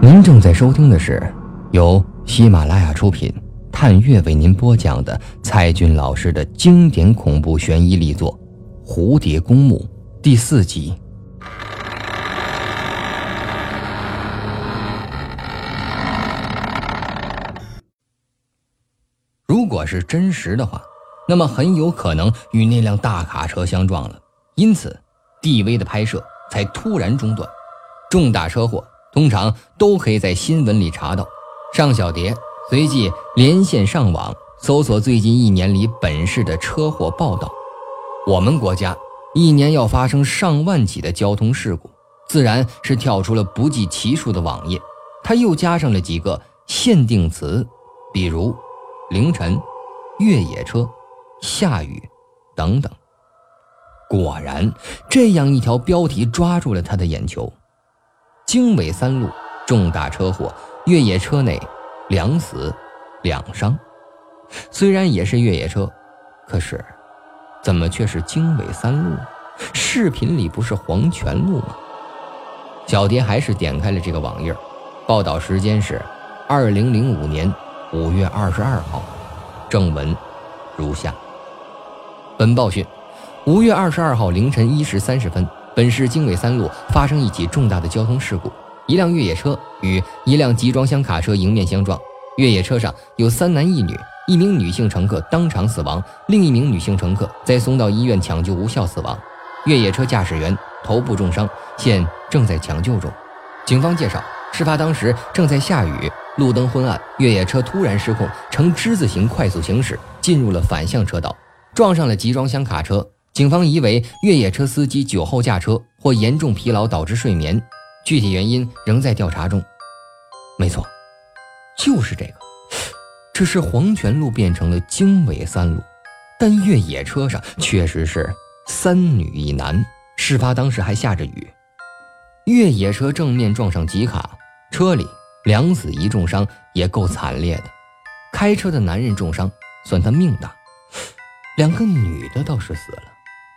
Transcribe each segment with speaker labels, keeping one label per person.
Speaker 1: 您正在收听的是由喜马拉雅出品、探月为您播讲的蔡军老师的经典恐怖悬疑力作《蝴蝶公墓》第四集。如果是真实的话，那么很有可能与那辆大卡车相撞了，因此，D V 的拍摄才突然中断。重大车祸通常都可以在新闻里查到。尚小蝶随即连线上网，搜索最近一年里本市的车祸报道。我们国家一年要发生上万起的交通事故，自然是跳出了不计其数的网页。他又加上了几个限定词，比如凌晨、越野车。下雨，等等。果然，这样一条标题抓住了他的眼球：经纬三路重大车祸，越野车内两死两伤。虽然也是越野车，可是怎么却是经纬三路？视频里不是黄泉路吗？小蝶还是点开了这个网页，报道时间是二零零五年五月二十二号，正文如下。本报讯：五月二十二号凌晨一时三十分，本市经纬三路发生一起重大的交通事故，一辆越野车与一辆集装箱卡车迎面相撞。越野车上有三男一女，一名女性乘客当场死亡，另一名女性乘客在送到医院抢救无效死亡。越野车驾驶员头部重伤，现正在抢救中。警方介绍，事发当时正在下雨，路灯昏暗，越野车突然失控，呈之字形快速行驶，进入了反向车道。撞上了集装箱卡车，警方疑为越野车司机酒后驾车或严重疲劳导致睡眠，具体原因仍在调查中。没错，就是这个。这是黄泉路变成了经纬三路，但越野车上确实是三女一男。事发当时还下着雨，越野车正面撞上吉卡，车里两死一重伤也够惨烈的。开车的男人重伤，算他命大。两个女的倒是死了，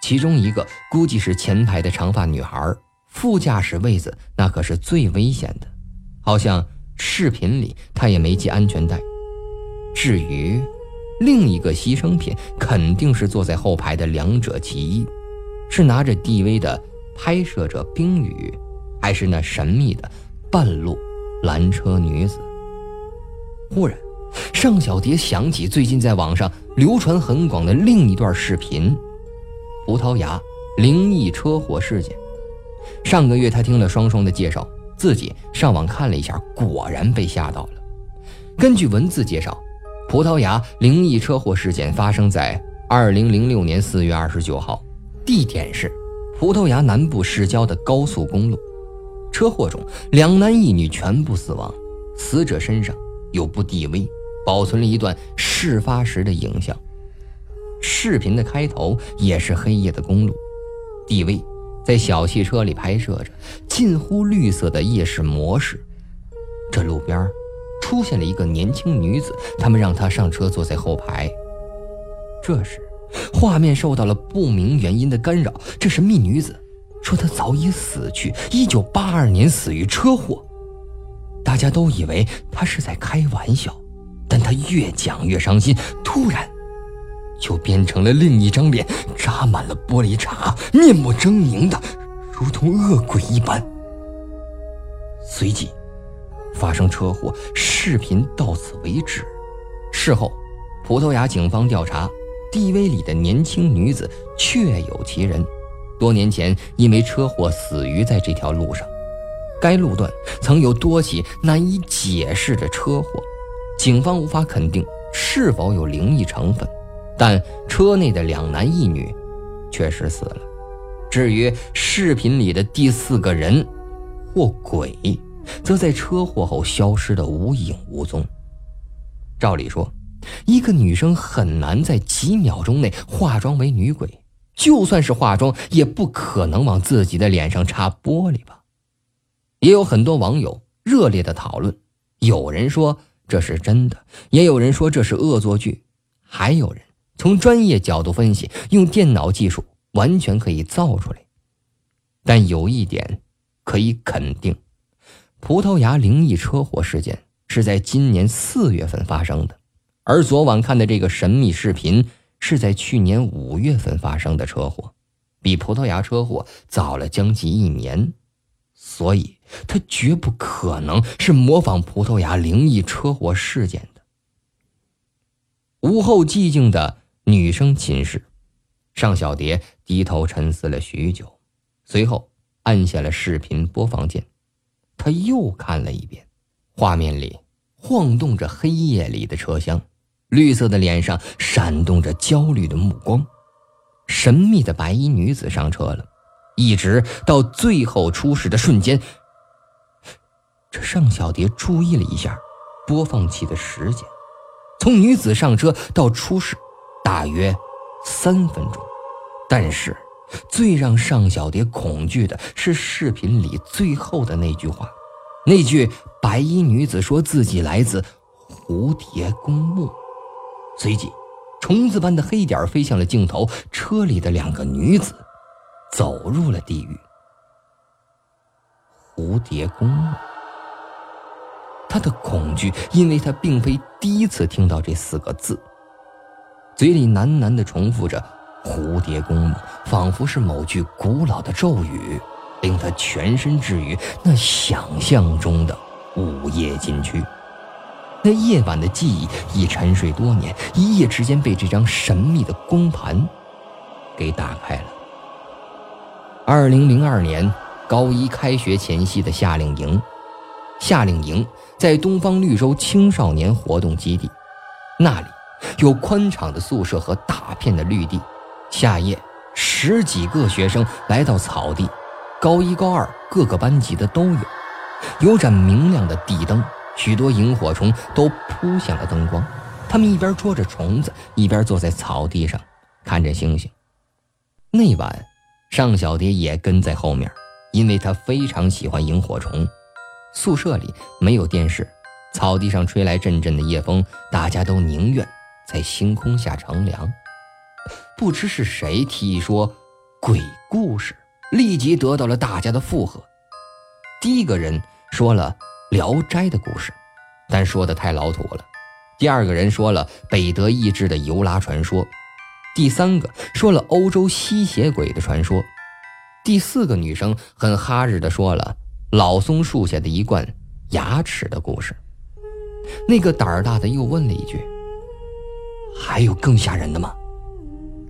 Speaker 1: 其中一个估计是前排的长发女孩，副驾驶位子那可是最危险的，好像视频里她也没系安全带。至于另一个牺牲品，肯定是坐在后排的两者其一，是拿着 DV 的拍摄者冰雨，还是那神秘的半路拦车女子？忽然。尚小蝶想起最近在网上流传很广的另一段视频——葡萄牙灵异车祸事件。上个月，他听了双双的介绍，自己上网看了一下，果然被吓到了。根据文字介绍，葡萄牙灵异车祸事件发生在2006年4月29号，地点是葡萄牙南部市郊的高速公路。车祸中，两男一女全部死亡，死者身上有部 DV。保存了一段事发时的影像。视频的开头也是黑夜的公路，D.V. 在小汽车里拍摄着近乎绿色的夜视模式。这路边出现了一个年轻女子，他们让她上车坐在后排。这时，画面受到了不明原因的干扰。这神秘女子说她早已死去，一九八二年死于车祸。大家都以为她是在开玩笑。但她越讲越伤心，突然，就变成了另一张脸，扎满了玻璃碴，面目狰狞的，如同恶鬼一般。随即，发生车祸，视频到此为止。事后，葡萄牙警方调查，DV 里的年轻女子确有其人，多年前因为车祸死于在这条路上。该路段曾有多起难以解释的车祸。警方无法肯定是否有灵异成分，但车内的两男一女确实死了。至于视频里的第四个人或鬼，则在车祸后消失的无影无踪。照理说，一个女生很难在几秒钟内化妆为女鬼，就算是化妆，也不可能往自己的脸上插玻璃吧？也有很多网友热烈的讨论，有人说。这是真的，也有人说这是恶作剧，还有人从专业角度分析，用电脑技术完全可以造出来。但有一点可以肯定，葡萄牙灵异车祸事件是在今年四月份发生的，而昨晚看的这个神秘视频是在去年五月份发生的车祸，比葡萄牙车祸早了将近一年，所以他绝不可能是模仿葡萄牙灵异车祸事件的。午后寂静的女生寝室，尚小蝶低头沉思了许久，随后按下了视频播放键。他又看了一遍，画面里晃动着黑夜里的车厢，绿色的脸上闪动着焦虑的目光。神秘的白衣女子上车了，一直到最后出事的瞬间。这尚小蝶注意了一下播放器的时间。从女子上车到出事，大约三分钟。但是，最让尚小蝶恐惧的是视频里最后的那句话。那句白衣女子说自己来自蝴蝶公墓。随即，虫子般的黑点飞向了镜头，车里的两个女子走入了地狱。蝴蝶公墓。他的恐惧，因为他并非第一次听到这四个字，嘴里喃喃地重复着“蝴蝶公墓”，仿佛是某句古老的咒语，令他全身置于那想象中的午夜禁区。那夜晚的记忆已沉睡多年，一夜之间被这张神秘的光盘给打开了。二零零二年高一开学前夕的夏令营。夏令营在东方绿洲青少年活动基地，那里有宽敞的宿舍和大片的绿地。夏夜，十几个学生来到草地，高一、高二各个班级的都有。有盏明亮的地灯，许多萤火虫都扑向了灯光。他们一边捉着虫子，一边坐在草地上看着星星。那晚，尚小蝶也跟在后面，因为她非常喜欢萤火虫。宿舍里没有电视，草地上吹来阵阵的夜风，大家都宁愿在星空下乘凉。不知是谁提议说鬼故事，立即得到了大家的附和。第一个人说了《聊斋》的故事，但说的太老土了。第二个人说了北德意志的尤拉传说，第三个说了欧洲吸血鬼的传说，第四个女生很哈日的说了。老松树下的一罐牙齿的故事。那个胆儿大的又问了一句：“还有更吓人的吗？”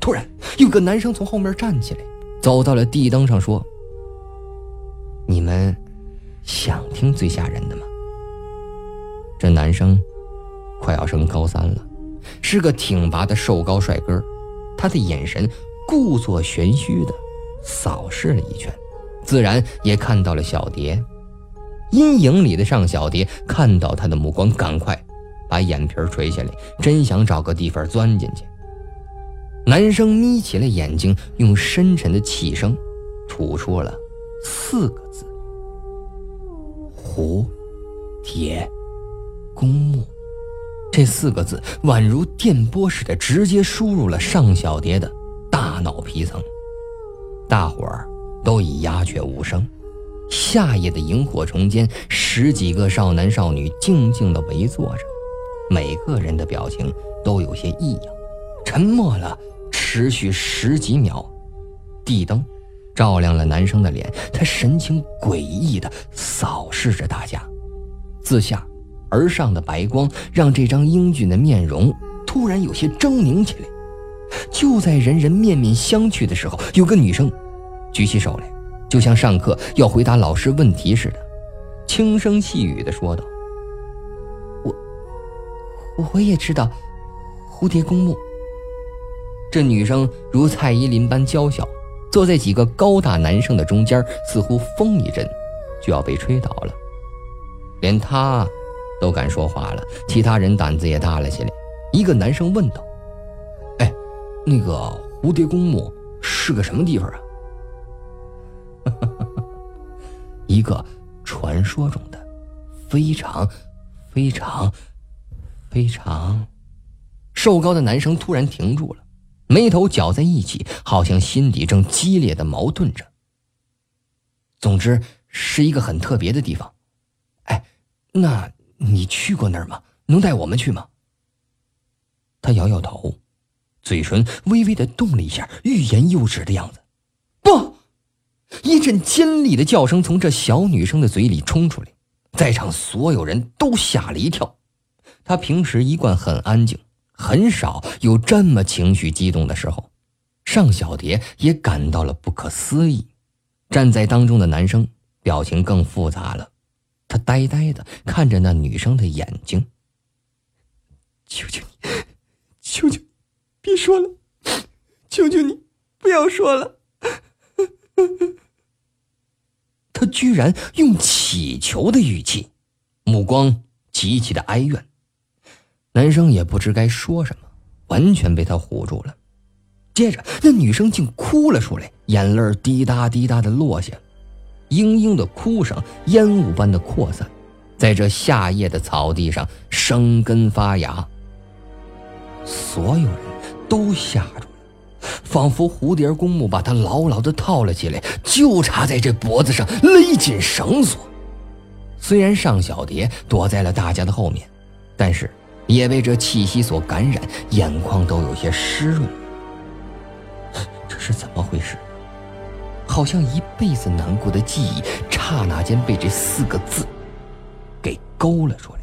Speaker 1: 突然，有个男生从后面站起来，走到了地灯上，说：“你们想听最吓人的吗？”这男生快要升高三了，是个挺拔的瘦高帅哥，他的眼神故作玄虚的扫视了一圈。自然也看到了小蝶，阴影里的尚小蝶看到他的目光，赶快把眼皮垂下来，真想找个地方钻进去。男生眯起了眼睛，用深沉的气声吐出了四个字：“蝴蝶公墓。”这四个字宛如电波似的，直接输入了尚小蝶的大脑皮层。大伙儿。都已鸦雀无声。夏夜的萤火虫间，十几个少男少女静静地围坐着，每个人的表情都有些异样。沉默了，持续十几秒。地灯照亮了男生的脸，他神情诡异地扫视着大家。自下而上的白光让这张英俊的面容突然有些狰狞起来。就在人人面面相觑的时候，有个女生。举起手来，就像上课要回答老师问题似的，轻声细语地说道：“，
Speaker 2: 我也知道，蝴蝶公墓。”
Speaker 1: 这女生如蔡依林般娇小，坐在几个高大男生的中间，似乎风一阵就要被吹倒了。连她都敢说话了，其他人胆子也大了起来。一个男生问道：“哎，那个蝴蝶公墓是个什么地方啊？”一个传说中的非常、非常、非常瘦高的男生突然停住了，眉头绞在一起，好像心底正激烈的矛盾着。总之，是一个很特别的地方，哎那你去过那儿吗？能带我们去吗？他摇摇头，嘴唇微微的动了一下，欲言又止的样子。不！一阵尖利的叫声从这小女生的嘴里冲出来，在场所有人都吓了一跳。他平时一贯很安静，很少有这么情绪激动的时候。尚小蝶也感到了不可思议。站在当中的男生表情更复杂了，他呆呆的看着那女生的眼睛。求求你，求求，别说了，求求你，不要说了。他居然用乞求的语气，目光极其的哀怨。男生也不知该说什么，完全被他唬住了。接着，那女生竟哭了出来，眼泪滴答滴答的落下，嘤嘤的哭声烟雾般的扩散，在这夏夜的草地上生根发芽。所有人都吓住了，仿佛蝴蝶公墓把她牢牢的套了起来，就差在这脖子上勒紧绳索。虽然尚小蝶躲在了大家的后面，但是也被这气息所感染，眼眶都有些湿润。这是怎么回事？好像一辈子难过的记忆，刹那间被这四个字给勾了出来。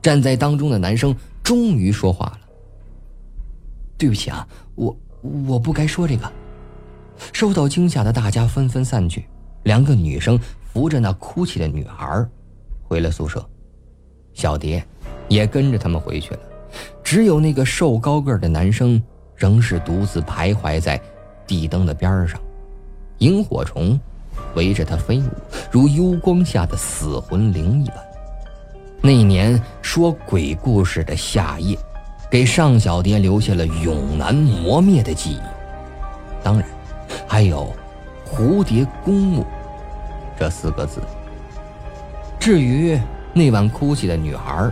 Speaker 1: 站在当中的男生终于说话了：“对不起啊，我我不该说这个。”受到惊吓的大家纷纷散去，两个女生扶着那哭泣的女孩回了宿舍，小蝶也跟着他们回去了。只有那个瘦高个的男生。仍是独自徘徊在地灯的边上，萤火虫围着他飞舞，如幽光下的死魂灵一般。那年说鬼故事的夏夜，给尚小蝶留下了永难磨灭的记忆。当然，还有“蝴蝶公墓”这四个字。至于那晚哭泣的女孩，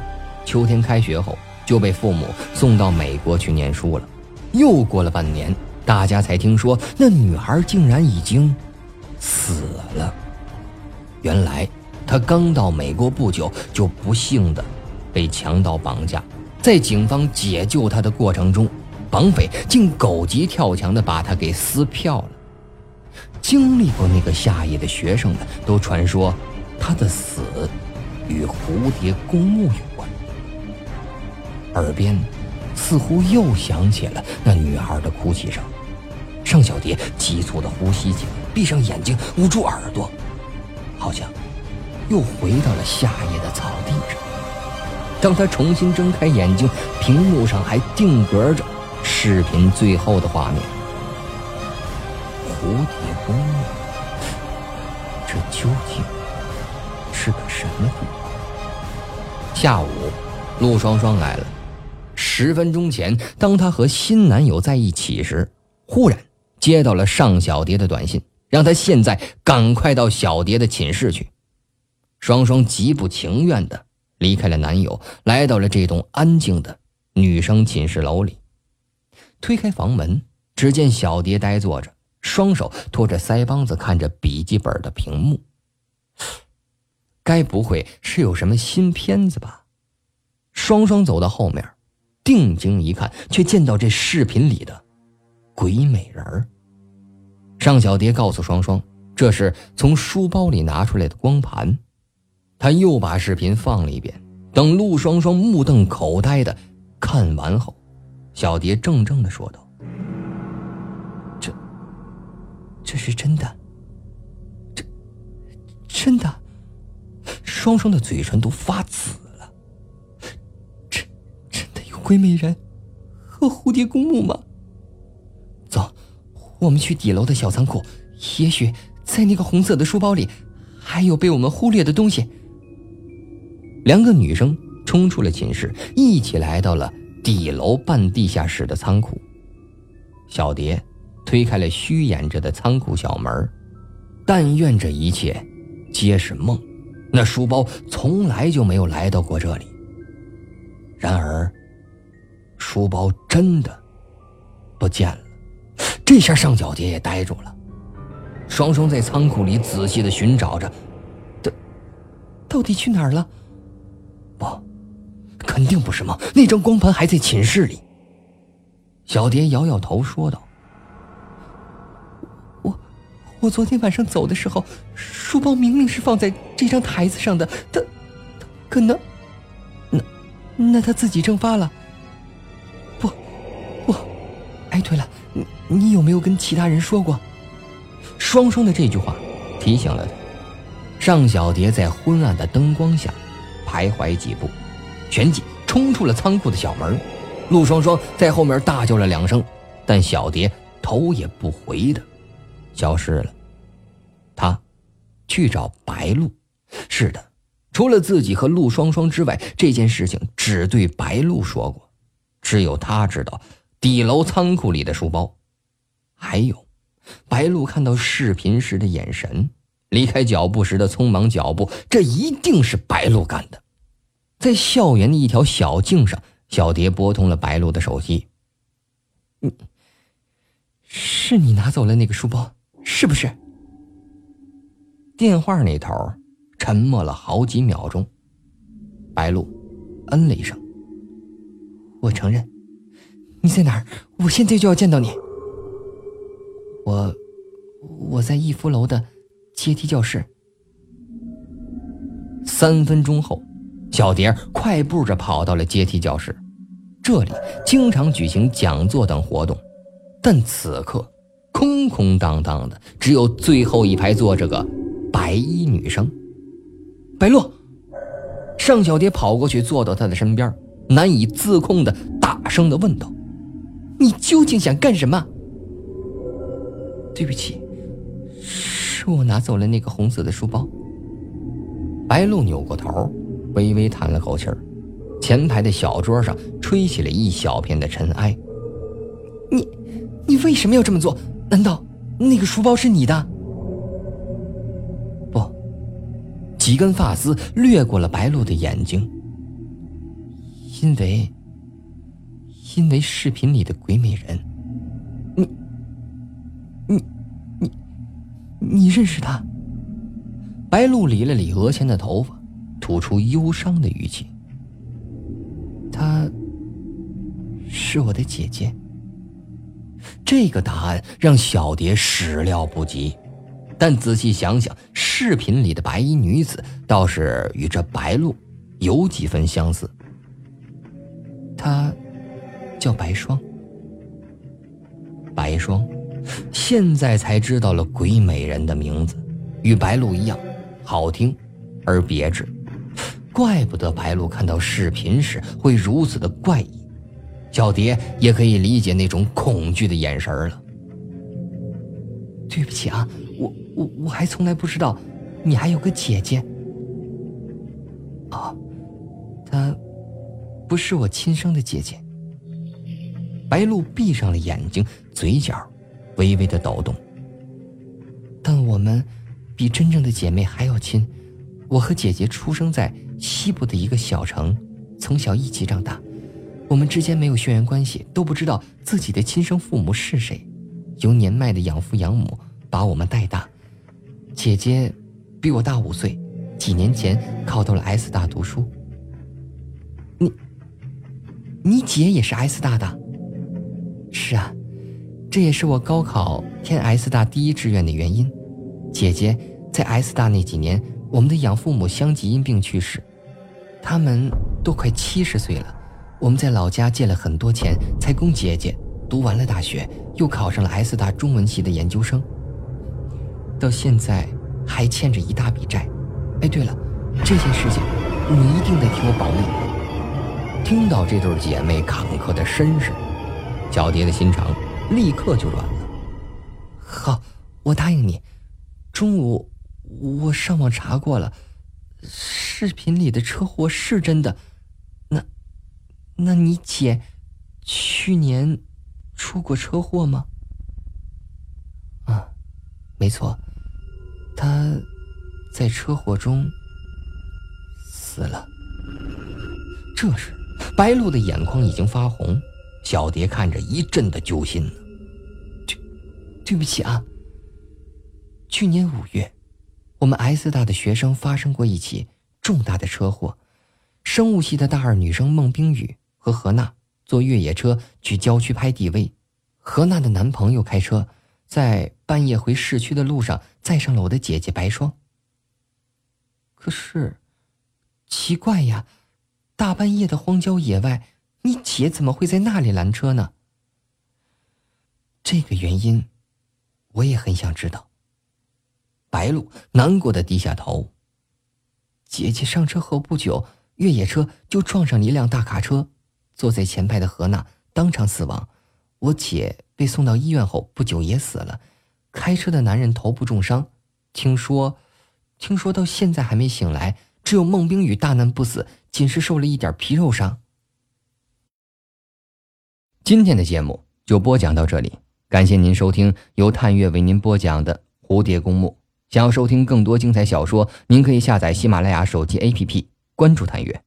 Speaker 1: 秋天开学后就被父母送到美国去念书了。又过了半年，大家才听说那女孩竟然已经死了。原来，她刚到美国不久，就不幸的被强盗绑架。在警方解救她的过程中，绑匪竟狗急跳墙的把她给撕票了。经历过那个夏夜的学生们都传说，她的死与蝴蝶公墓有关。耳边。似乎又响起了那女孩的哭泣声，尚小蝶急促的呼吸起来，闭上眼睛，捂住耳朵，好像又回到了夏夜的草地上。当他重新睁开眼睛，屏幕上还定格着视频最后的画面。蝴蝶公墓，这究竟是个什么地方？下午，陆双双来了。十分钟前，当她和新男友在一起时，忽然接到了尚小蝶的短信，让她现在赶快到小蝶的寝室去。双双极不情愿地离开了男友，来到了这栋安静的女生寝室楼里。推开房门，只见小蝶呆坐着，双手托着腮帮子，看着笔记本的屏幕。该不会是有什么新片子吧？双双走到后面。定睛一看，却见到这视频里的鬼美人儿。尚小蝶告诉双双，这是从书包里拿出来的光盘。他又把视频放了一遍，等陆双双目瞪口呆的看完后，小蝶怔怔的说道：“这，这是真的？这，真的？”双双的嘴唇都发紫。鬼美人和蝴蝶公墓吗？走，我们去底楼的小仓库，也许在那个红色的书包里，还有被我们忽略的东西。两个女生冲出了寝室，一起来到了底楼半地下室的仓库。小蝶推开了虚掩着的仓库小门，但愿这一切皆是梦，那书包从来就没有来到过这里。然而。书包真的不见了，这下尚小蝶也呆住了。双双在仓库里仔细的寻找着，到
Speaker 2: 到底去哪儿了？
Speaker 1: 不，肯定不是梦。那张光盘还在寝室里。小蝶摇摇头说道：“
Speaker 2: 我，我昨天晚上走的时候，书包明明是放在这张台子上的。他，可能，那，那他自己蒸发了。哎，对了，你你有没有跟其他人说过？”
Speaker 1: 双双的这句话提醒了他。尚小蝶在昏暗的灯光下徘徊几步，旋即冲出了仓库的小门。陆双双在后面大叫了两声，但小蝶头也不回的消失了。他去找白露。是的，除了自己和陆双双之外，这件事情只对白露说过，只有他知道底楼仓库里的书包。还有，白露看到视频时的眼神，离开脚步时的匆忙脚步，这一定是白露干的。在校园的一条小径上。小蝶拨通了白露的手机。
Speaker 2: 你，是你拿走了那个书包，是不是？
Speaker 1: 电话那头沉默了好几秒钟。白露，嗯了一声。
Speaker 2: 我承认。你在哪儿？我现在就要见到你。我，我在逸夫楼的阶梯教室。
Speaker 1: 三分钟后。小蝶快步着跑到了阶梯教室，这里经常举行讲座等活动，但此刻空空荡荡的，只有最后一排坐着个白衣女生。白洛，尚小蝶跑过去，坐到她的身边，难以自控的大声的问道：“
Speaker 2: 你究竟想干什么？”对不起，是我拿走了那个红色的书包。
Speaker 1: 白露扭过头。微微叹了口气，前排的小桌上吹起了一小片的尘埃。
Speaker 2: 你，你为什么要这么做？难道那个书包是你的？
Speaker 1: 不，几根发丝掠过了白露的眼睛。
Speaker 2: 因为，因为视频里的鬼美人，你，你，你，你认识她？
Speaker 1: 白露理了理额前的头发。吐出忧伤的语气。
Speaker 2: 她是我的姐姐。
Speaker 1: 这个答案让小蝶始料不及，但仔细想想，视频里的白衣女子倒是与这白露有几分相似。
Speaker 2: 她叫白霜。
Speaker 1: 白霜，现在才知道了鬼美人的名字，与白露一样，好听而别致。怪不得白露看到视频时会如此的怪异，小蝶也可以理解那种恐惧的眼神了。
Speaker 2: 对不起啊，我我我还从来不知道，你还有个姐姐。哦，她不是我亲生的姐姐。
Speaker 1: 白露闭上了眼睛，嘴角微微的抖动。
Speaker 2: 但我们比真正的姐妹还要亲。我和姐姐出生在。西部的一个小城，从小一起长大，我们之间没有血缘关系，都不知道自己的亲生父母是谁，由年迈的养父养母把我们带大。姐姐比我大五岁，几年前考到了 S 大读书。你，你姐也是 S 大的？是啊，这也是我高考填 S 大第一志愿的原因。姐姐在 S 大那几年。我们的养父母相继因病去世，他们都快七十岁了。我们在老家借了很多钱，才供姐姐读完了大学，又考上了 S 大中文系的研究生。到现在还欠着一大笔债。哎，对了，这件事情你一定得替我保密。
Speaker 1: 听到这对姐妹坎坷的身世，小蝶的心肠立刻就软了。
Speaker 2: 好，我答应你，中午。我上网查过了，视频里的车祸是真的。那，那你姐去年出过车祸吗？啊，没错，她在车祸中死了。
Speaker 1: 这时，白露的眼眶已经发红，小蝶看着一阵的揪心。
Speaker 2: 对，对不起啊。去年五月。我们 S 大的学生发生过一起重大的车祸。生物系的大二女生孟冰雨和何娜坐越野车去郊区拍地位，何娜的男朋友开车在半夜回市区的路上载上了我的姐姐白霜。可是，奇怪呀，大半夜的荒郊野外，你姐怎么会在那里拦车呢？这个原因，我也很想知道。
Speaker 1: 白露难过的低下头。
Speaker 2: 姐姐上车后不久，越野车就撞上一辆大卡车，坐在前排的何娜当场死亡。我姐被送到医院后不久也死了。开车的男人头部重伤，听说，听说到现在还没醒来。只有孟冰雨大难不死，仅是受了一点皮肉伤。
Speaker 1: 今天的节目就播讲到这里，感谢您收听由探月为您播讲的《蝴蝶公墓》。想要收听更多精彩小说，您可以下载喜马拉雅手机 APP，关注探月。